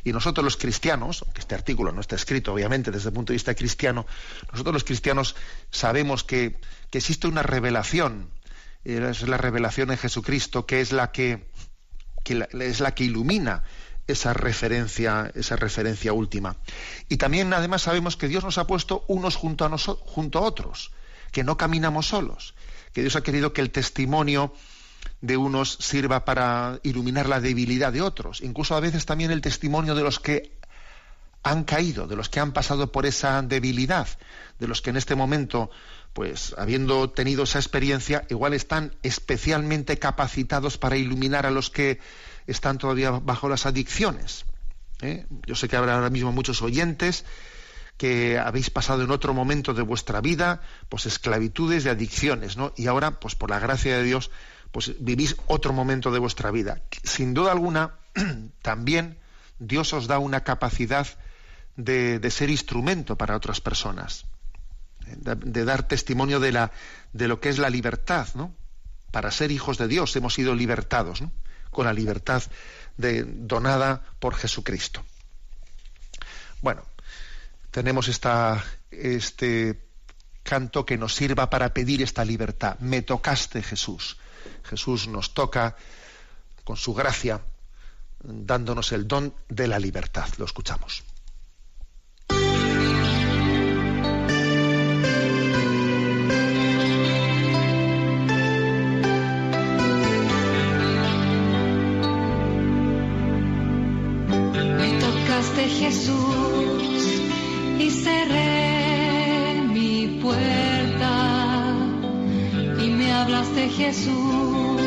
Y nosotros los cristianos, aunque este artículo no está escrito obviamente desde el punto de vista cristiano, nosotros los cristianos sabemos que, existe una revelación, eh, es la revelación en Jesucristo, que es la que, es la que ilumina esa referencia, esa referencia última. Y también además sabemos que Dios nos ha puesto unos junto a, junto a otros, que no caminamos solos, que Dios ha querido que el testimonio de unos sirva para iluminar la debilidad de otros, incluso a veces también el testimonio de los que han caído, de los que han pasado por esa debilidad, de los que en este momento, pues habiendo tenido esa experiencia, igual están especialmente capacitados para iluminar a los que están todavía bajo las adicciones. ¿eh? Yo sé que habrá ahora mismo muchos oyentes que habéis pasado en otro momento de vuestra vida, pues esclavitudes de adicciones, ¿no? Y ahora, pues por la gracia de Dios, pues vivís otro momento de vuestra vida. Sin duda alguna, también Dios os da una capacidad de, ser instrumento para otras personas, de, dar testimonio de, la, de lo que es la libertad, ¿no? Para ser hijos de Dios hemos sido libertados, ¿no? Con la libertad de, donada por Jesucristo. Bueno, tenemos esta, este canto que nos sirva para pedir esta libertad. Me tocaste, Jesús. Jesús nos toca con su gracia, dándonos el don de la libertad. Lo escuchamos. Jesús hablaste Jesús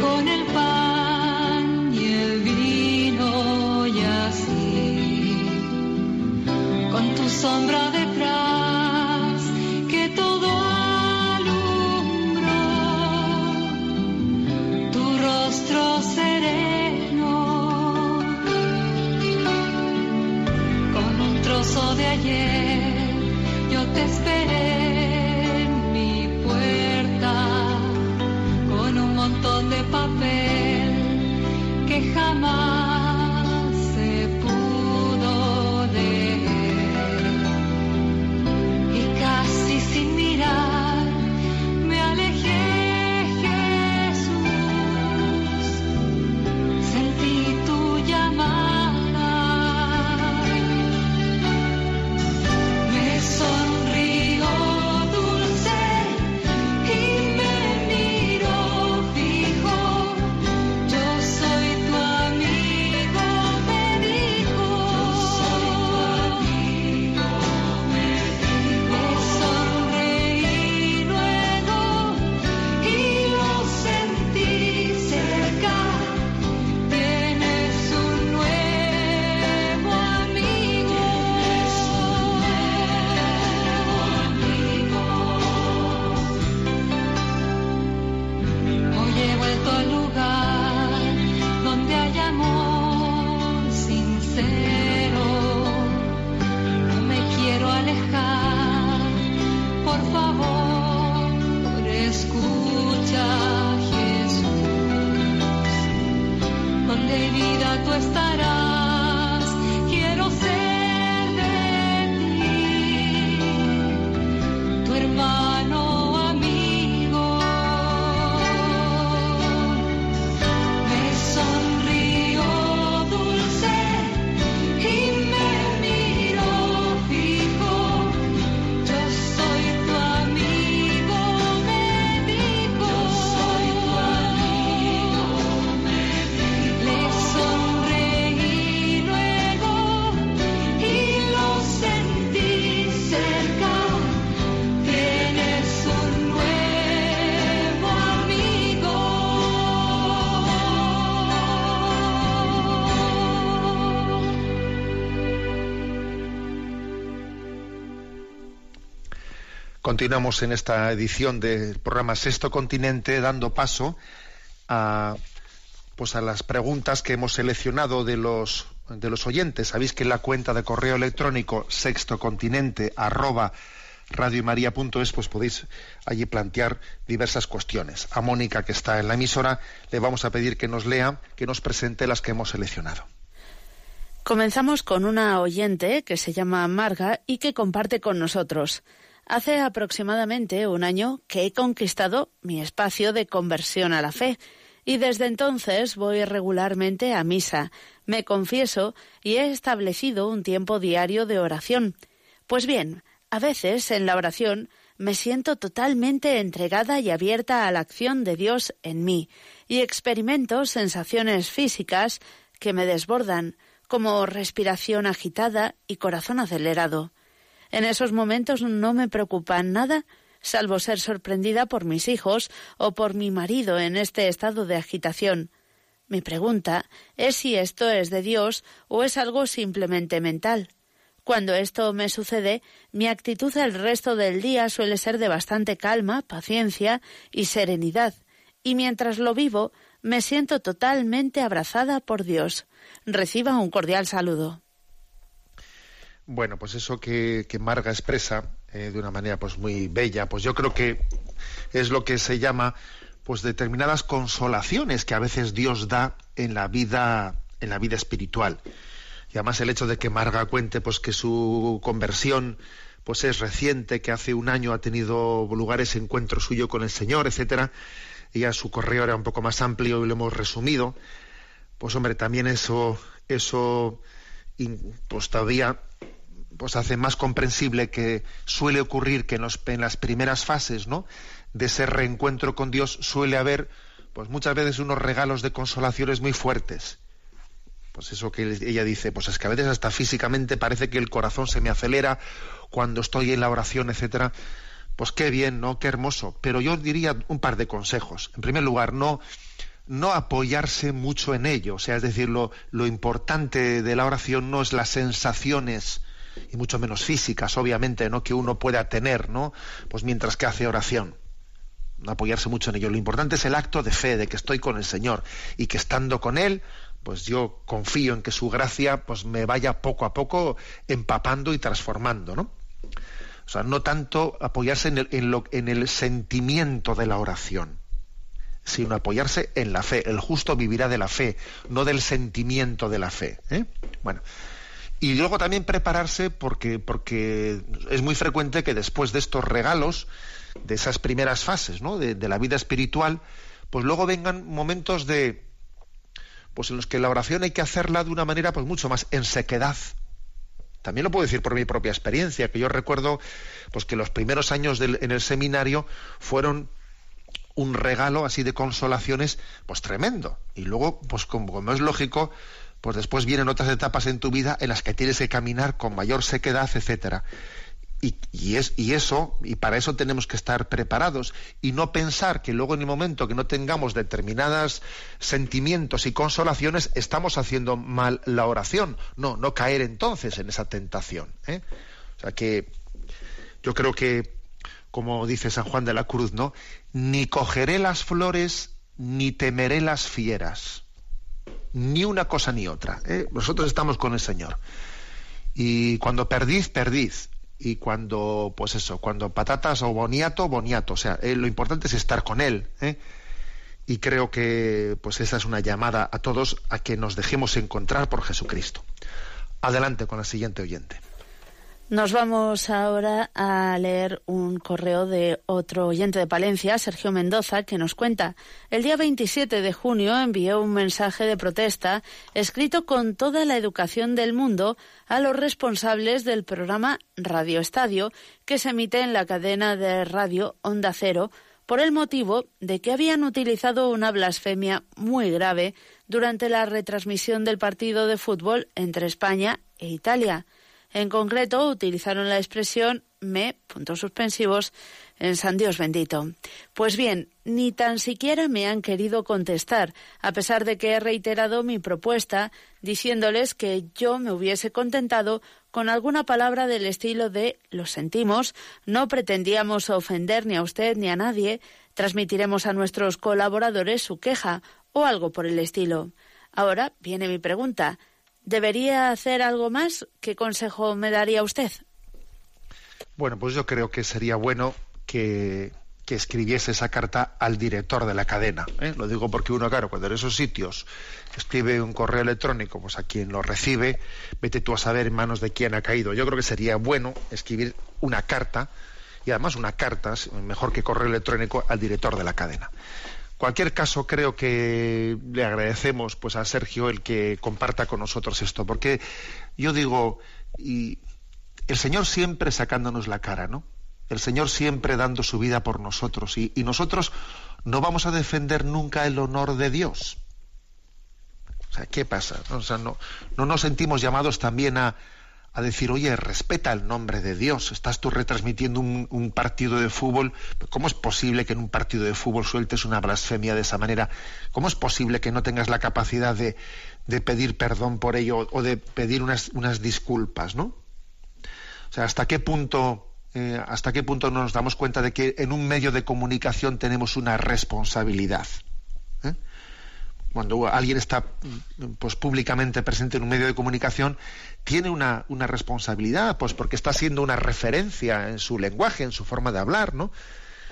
con el pan y el vino y así con tu sombra detrás Continuamos en esta edición del programa Sexto Continente dando paso a pues a las preguntas que hemos seleccionado de los de los oyentes. Sabéis que en la cuenta de correo electrónico sextocontinente arroba radiomaria.es pues podéis allí plantear diversas cuestiones. A Mónica que está en la emisora le vamos a pedir que nos lea, que nos presente las que hemos seleccionado. Comenzamos con una oyente que se llama Marga y que comparte con nosotros. Hace aproximadamente un año que he conquistado mi espacio de conversión a la fe y desde entonces voy regularmente a misa, me confieso y he establecido un tiempo diario de oración. Pues bien, a veces en la oración me siento totalmente entregada y abierta a la acción de Dios en mí, y experimento sensaciones físicas que me desbordan, como respiración agitada y corazón acelerado. En esos momentos no me preocupa nada salvo ser sorprendida por mis hijos o por mi marido en este estado de agitación. Mi pregunta es si esto es de Dios o es algo simplemente mental. Cuando esto me sucede, mi actitud el resto del día suele ser de bastante calma, paciencia y serenidad, y mientras lo vivo, me siento totalmente abrazada por Dios. Reciba un cordial saludo. Bueno, pues eso que, Marga expresa eh, de una manera pues muy bella, pues yo creo que es lo que se llama pues determinadas consolaciones que a veces Dios da en la vida en la vida espiritual. Y además el hecho de que Marga cuente pues que su conversión pues es reciente, que hace un año ha tenido lugar ese encuentro suyo con el Señor, etcétera, ya su correo era un poco más amplio y lo hemos resumido. Pues hombre, también eso eso pues todavía pues hace más comprensible que suele ocurrir que en, las primeras fases ¿no? de ese reencuentro con Dios suele haber pues muchas veces unos regalos de consolaciones muy fuertes. Pues eso que ella dice, pues es que a veces hasta físicamente parece que el corazón se me acelera cuando estoy en la oración, etcétera. Pues qué bien, ¿no? Qué hermoso. Pero yo diría un par de consejos. En primer lugar, no, no apoyarse mucho en ello. O sea, es decir, lo, lo importante de la oración no es las sensaciones y mucho menos físicas, obviamente, ¿no? que uno pueda tener, ¿no? Pues mientras que hace oración. No apoyarse mucho en ello. Lo importante es el acto de fe, de que estoy con el Señor y que estando con Él, pues yo confío en que su gracia pues me vaya poco a poco empapando y transformando, ¿no? O sea, no tanto apoyarse en el, en lo, en el sentimiento de la oración, sino apoyarse en la fe. El justo vivirá de la fe, no del sentimiento de la fe. ¿eh? Bueno, y luego también prepararse porque, porque es muy frecuente que después de estos regalos, de esas primeras fases ¿no? de, la vida espiritual, pues luego vengan momentos de pues en los que la oración hay que hacerla de una manera pues mucho más en sequedad. También lo puedo decir por mi propia experiencia, que yo recuerdo pues que los primeros años del, en el seminario fueron un regalo así de consolaciones pues tremendo. Y luego, pues como es lógico, pues después vienen otras etapas en tu vida en las que tienes que caminar con mayor sequedad, etcétera. Y, es, y eso, y para eso tenemos que estar preparados y no pensar que luego en el momento que no tengamos determinados sentimientos y consolaciones, estamos haciendo mal la oración. No, no caer entonces en esa tentación. ¿eh? O sea que yo creo que, como dice San Juan de la Cruz, ¿no? Ni cogeré las flores, ni temeré las fieras ni una cosa ni otra. ¿eh? Nosotros estamos con el Señor. Y cuando perdís, perdís. Y cuando, pues eso, cuando patatas o boniato, boniato. O sea, eh, lo importante es estar con Él. ¿eh? Y creo que, pues esa es una llamada a todos a que nos dejemos encontrar por Jesucristo. Adelante con la siguiente oyente. Nos vamos ahora a leer un correo de otro oyente de Palencia, Sergio Mendoza, que nos cuenta. El día 27 de junio envió un mensaje de protesta escrito con toda la educación del mundo a los responsables del programa Radio Estadio que se emite en la cadena de radio Onda Cero por el motivo de que habían utilizado una blasfemia muy grave durante la retransmisión del partido de fútbol entre España e Italia. En concreto, utilizaron la expresión me, puntos suspensivos, en San Dios bendito. Pues bien, ni tan siquiera me han querido contestar, a pesar de que he reiterado mi propuesta, diciéndoles que yo me hubiese contentado con alguna palabra del estilo de lo sentimos, no pretendíamos ofender ni a usted ni a nadie, transmitiremos a nuestros colaboradores su queja o algo por el estilo. Ahora viene mi pregunta. ¿Debería hacer algo más? ¿Qué consejo me daría usted? Bueno, pues yo creo que sería bueno que, escribiese esa carta al director de la cadena. ¿eh? Lo digo porque uno, claro, cuando en esos sitios escribe un correo electrónico, pues a quien lo recibe, vete tú a saber en manos de quién ha caído. Yo creo que sería bueno escribir una carta, y además una carta, mejor que correo electrónico, al director de la cadena cualquier caso, creo que le agradecemos pues a Sergio el que comparta con nosotros esto, porque yo digo, y el Señor siempre sacándonos la cara, ¿no? El Señor siempre dando su vida por nosotros. Y, nosotros no vamos a defender nunca el honor de Dios. O sea, ¿qué pasa? O sea, no, no nos sentimos llamados también a, a decir, oye, respeta el nombre de Dios. Estás tú retransmitiendo un, partido de fútbol. ¿Cómo es posible que en un partido de fútbol sueltes una blasfemia de esa manera? ¿Cómo es posible que no tengas la capacidad de, pedir perdón por ello o de pedir unas, unas disculpas, ¿no? O sea, ¿hasta qué punto eh, hasta qué punto nos damos cuenta de que en un medio de comunicación tenemos una responsabilidad. ¿Eh? Cuando alguien está pues, públicamente presente en un medio de comunicación, tiene una, una, responsabilidad, pues porque está siendo una referencia en su lenguaje, en su forma de hablar, ¿no?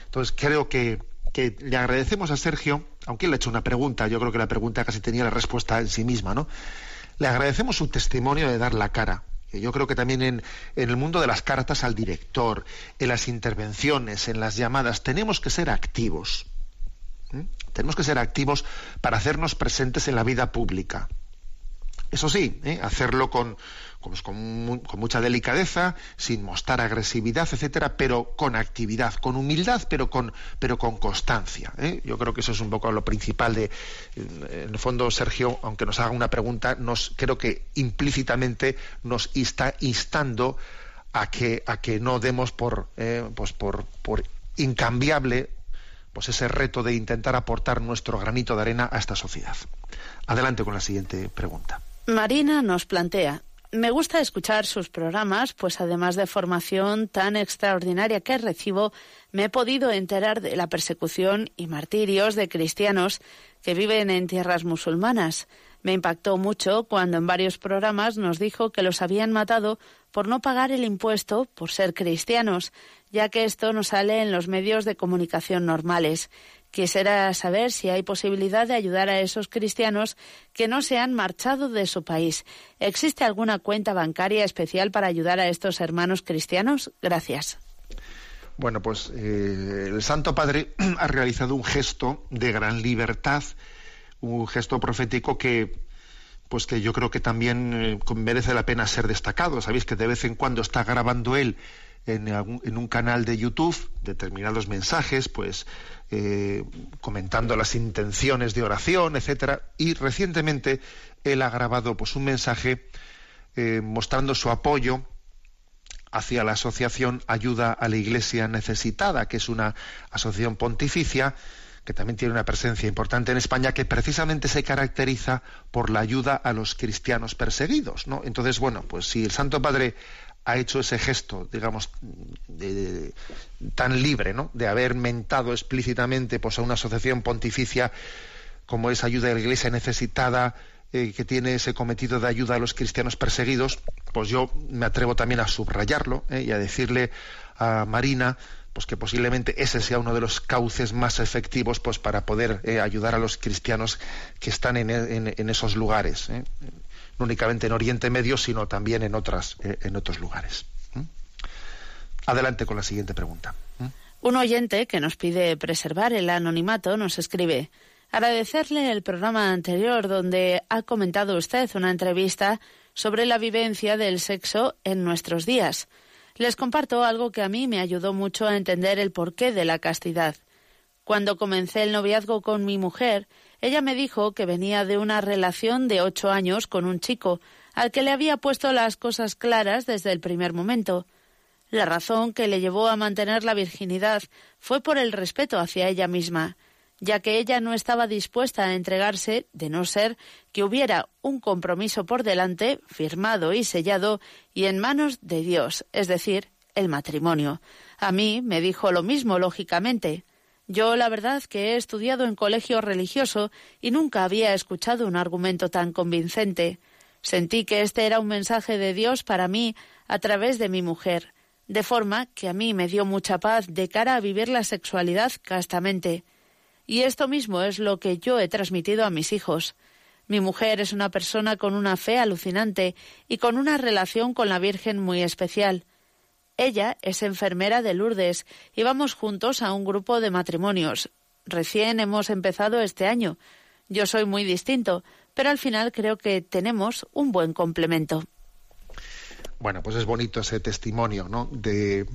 Entonces creo que, que le agradecemos a Sergio, aunque le ha hecho una pregunta, yo creo que la pregunta casi tenía la respuesta en sí misma, ¿no? Le agradecemos su testimonio de dar la cara, yo creo que también en, en, el mundo de las cartas al director, en las intervenciones, en las llamadas, tenemos que ser activos. Tenemos que ser activos para hacernos presentes en la vida pública. Eso sí, ¿eh? hacerlo con, pues con, mucha delicadeza, sin mostrar agresividad, etcétera, pero con actividad, con humildad, pero con, pero con constancia. ¿eh? Yo creo que eso es un poco lo principal de, en el fondo, Sergio, aunque nos haga una pregunta, creo que implícitamente nos está instando a que, a que no demos por, eh, pues por, por incambiable pues ese reto de intentar aportar nuestro granito de arena a esta sociedad. Adelante con la siguiente pregunta. Marina nos plantea, me gusta escuchar sus programas, pues además de formación tan extraordinaria que recibo, me he podido enterar de la persecución y martirios de cristianos que viven en tierras musulmanas. Me impactó mucho cuando en varios programas nos dijo que los habían matado por no pagar el impuesto por ser cristianos, ya que esto no sale en los medios de comunicación normales. Quisiera saber si hay posibilidad de ayudar a esos cristianos que no se han marchado de su país. ¿Existe alguna cuenta bancaria especial para ayudar a estos hermanos cristianos? Gracias. Bueno, pues eh, el Santo Padre ha realizado un gesto de gran libertad, un gesto profético que, pues que yo creo que también eh, merece la pena ser destacado. Sabéis que de vez en cuando está grabando él en, en un canal de YouTube determinados mensajes, pues eh, comentando las intenciones de oración, etcétera. Y recientemente él ha grabado pues un mensaje eh, mostrando su apoyo hacia la asociación Ayuda a la Iglesia Necesitada, que es una asociación pontificia que también tiene una presencia importante en España, que precisamente se caracteriza por la ayuda a los cristianos perseguidos. ¿no? Entonces, bueno, pues si el Santo Padre ha hecho ese gesto, digamos, de, de, tan libre, ¿no? De haber mentado explícitamente pues, a una asociación pontificia como es Ayuda a la Iglesia Necesitada, eh, que tiene ese cometido de ayuda a los cristianos perseguidos, pues yo me atrevo también a subrayarlo ¿eh? y a decirle a Marina pues que posiblemente ese sea uno de los cauces más efectivos pues para poder eh, ayudar a los cristianos que están en, en esos lugares no únicamente en Oriente Medio, sino también en, otras, eh, en otros lugares. Adelante con la siguiente pregunta. Un oyente que nos pide preservar el anonimato nos escribe agradecerle el programa anterior donde ha comentado usted una entrevista sobre la vivencia del sexo en nuestros días. Les comparto algo que a mí me ayudó mucho a entender el porqué de la castidad. Cuando comencé el noviazgo con mi mujer, ella me dijo que venía de una relación de ocho años con un chico, al que le había puesto las cosas claras desde el primer momento. La razón que le llevó a mantener la virginidad fue por el respeto hacia ella misma, ya que ella no estaba dispuesta a entregarse de no ser que hubiera un compromiso por delante, firmado y sellado, y en manos de Dios, es decir, el matrimonio. A mí me dijo lo mismo, lógicamente. Yo, la verdad, que he estudiado en colegio religioso y nunca había escuchado un argumento tan convincente. Sentí que este era un mensaje de Dios para mí a través de mi mujer, de forma que a mí me dio mucha paz de cara a vivir la sexualidad castamente. Y esto mismo es lo que yo he transmitido a mis hijos. Mi mujer es una persona con una fe alucinante y con una relación con la Virgen muy especial. Ella es enfermera de Lourdes y vamos juntos a un grupo de matrimonios. Recién hemos empezado este año. Yo soy muy distinto, pero al final creo que tenemos un buen complemento. Bueno, pues es bonito ese testimonio, ¿no? De,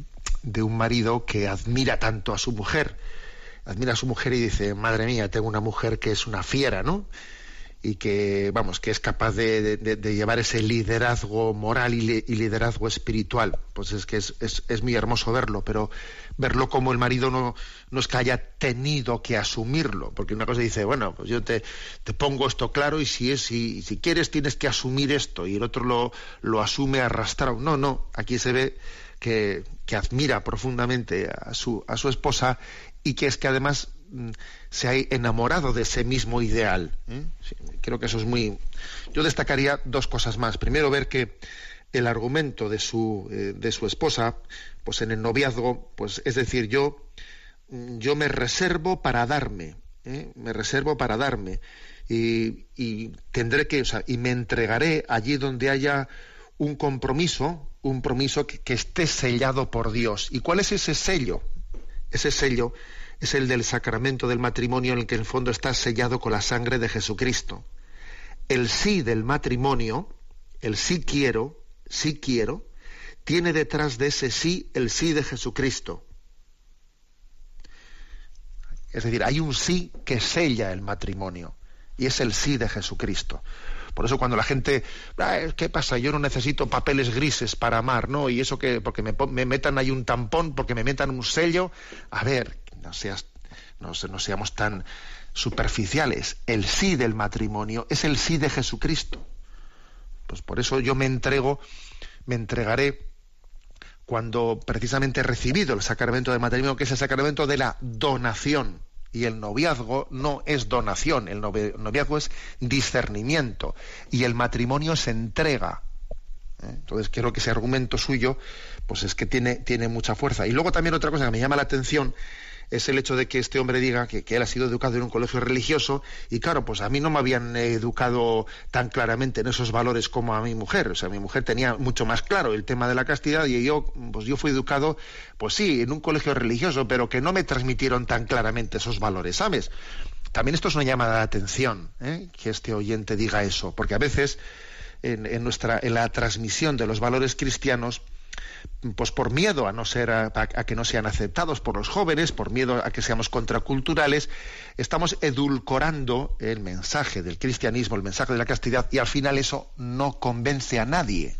de un marido que admira tanto a su mujer. Admira a su mujer y dice, madre mía, tengo una mujer que es una fiera, ¿no? y que vamos que es capaz de, llevar ese liderazgo moral y, liderazgo espiritual. Pues es que es, es, muy hermoso verlo pero verlo como el marido no, no es que haya tenido que asumirlo. Porque una cosa dice bueno pues yo te, te pongo esto claro y si es si, si quieres tienes que asumir esto y el otro lo, lo asume arrastrado. No no aquí se ve que, que admira profundamente a su, a su esposa y que es que además mm, se ha enamorado de ese mismo ideal. ¿eh? creo que eso es muy. Yo destacaría dos cosas más. Primero, ver que el argumento de su, eh, de su esposa, pues en el noviazgo, pues es decir, yo, mm, yo me reservo para darme, ¿eh? me reservo para darme. Y, y, tendré que, o sea, y me entregaré allí donde haya un compromiso, un compromiso que esté sellado por Dios. ¿Y cuál es ese sello? Ese sello es el del sacramento del matrimonio en el que en el fondo está sellado con la sangre de Jesucristo. El sí del matrimonio, el sí quiero, sí quiero, tiene detrás de ese sí el sí de Jesucristo. Es decir, hay un sí que sella el matrimonio y es el sí de Jesucristo. Por eso cuando la gente, ¿qué pasa? Yo no necesito papeles grises para amar, ¿no? Y eso que, porque me, me metan ahí un tampón, porque me metan un sello. A ver, no, seas, no, no seamos tan superficiales. El sí del matrimonio es el sí de Jesucristo. Pues por eso yo me entrego, me entregaré cuando precisamente he recibido el sacramento del matrimonio, que es el sacramento de la donación. Y el noviazgo no es donación, el noviazgo es discernimiento. Y el matrimonio es entrega. ¿eh? Entonces creo que ese argumento suyo, pues es que tiene, tiene mucha fuerza. Y luego también otra cosa que me llama la atención es el hecho de que este hombre diga que, él ha sido educado en un colegio religioso y claro, pues a mí no me habían educado tan claramente en esos valores como a mi mujer. O sea, mi mujer tenía mucho más claro el tema de la castidad y yo, pues yo fui educado, pues sí, en un colegio religioso, pero que no me transmitieron tan claramente esos valores, ¿sabes? También esto es una llamada de atención, ¿eh? que este oyente diga eso, porque a veces en, nuestra, en la transmisión de los valores cristianos, pues por miedo a no ser a, que no sean aceptados por los jóvenes, por miedo a que seamos contraculturales, estamos edulcorando el mensaje del cristianismo, el mensaje de la castidad, y al final eso no convence a nadie.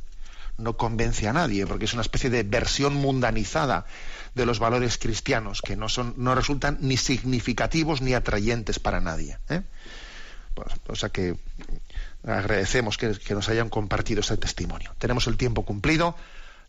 No convence a nadie, porque es una especie de versión mundanizada de los valores cristianos que no son, no resultan ni significativos ni atrayentes para nadie. ¿eh? Pues, o sea que agradecemos que nos hayan compartido ese testimonio. Tenemos el tiempo cumplido